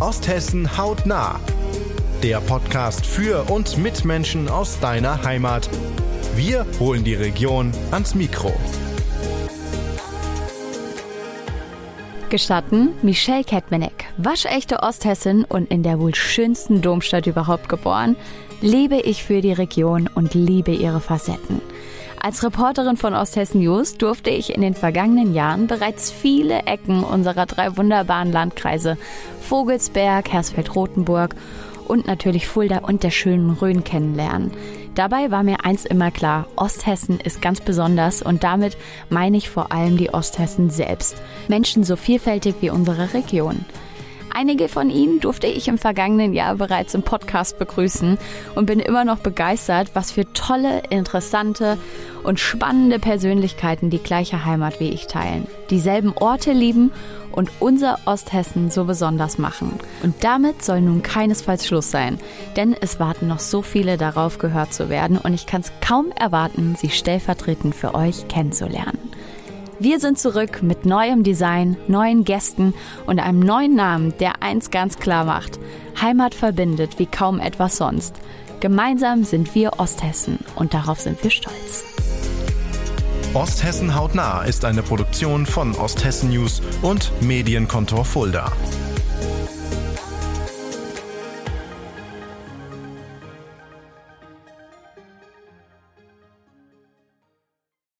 Osthessen hautnah. Der Podcast für und mit Menschen aus deiner Heimat. Wir holen die Region ans Mikro. Gestatten Michelle Ketmenek, waschechte Osthessin und in der wohl schönsten Domstadt überhaupt geboren, lebe ich für die Region und liebe ihre Facetten. Als Reporterin von Osthessen News durfte ich in den vergangenen Jahren bereits viele Ecken unserer drei wunderbaren Landkreise Vogelsberg, Hersfeld-Rotenburg und natürlich Fulda und der schönen Rhön kennenlernen. Dabei war mir eins immer klar, Osthessen ist ganz besonders und damit meine ich vor allem die Osthessen selbst. Menschen so vielfältig wie unsere Region. Einige von ihnen durfte ich im vergangenen Jahr bereits im Podcast begrüßen und bin immer noch begeistert, was für tolle, interessante und spannende Persönlichkeiten die gleiche Heimat wie ich teilen, dieselben Orte lieben und unser Osthessen so besonders machen. Und damit soll nun keinesfalls Schluss sein, denn es warten noch so viele darauf gehört zu werden und ich kann es kaum erwarten, sie stellvertretend für euch kennenzulernen. Wir sind zurück mit neuem Design, neuen Gästen und einem neuen Namen, der eins ganz klar macht. Heimat verbindet wie kaum etwas sonst. Gemeinsam sind wir Osthessen und darauf sind wir stolz. Osthessen hautnah ist eine Produktion von Osthessen News und Medienkontor Fulda.